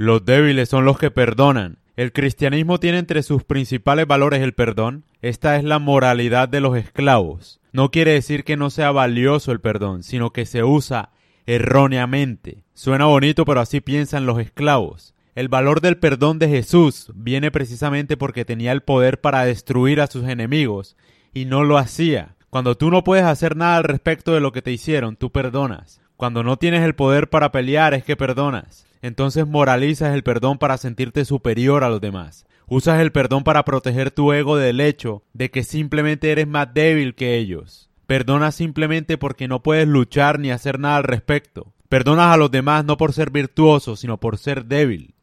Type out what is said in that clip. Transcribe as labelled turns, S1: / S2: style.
S1: Los débiles son los que perdonan. El cristianismo tiene entre sus principales valores el perdón. Esta es la moralidad de los esclavos. No quiere decir que no sea valioso el perdón, sino que se usa erróneamente. Suena bonito, pero así piensan los esclavos. El valor del perdón de Jesús viene precisamente porque tenía el poder para destruir a sus enemigos y no lo hacía. Cuando tú no puedes hacer nada al respecto de lo que te hicieron, tú perdonas. Cuando no tienes el poder para pelear es que perdonas. Entonces moralizas el perdón para sentirte superior a los demás. Usas el perdón para proteger tu ego del hecho de que simplemente eres más débil que ellos. Perdonas simplemente porque no puedes luchar ni hacer nada al respecto. Perdonas a los demás no por ser virtuoso, sino por ser débil.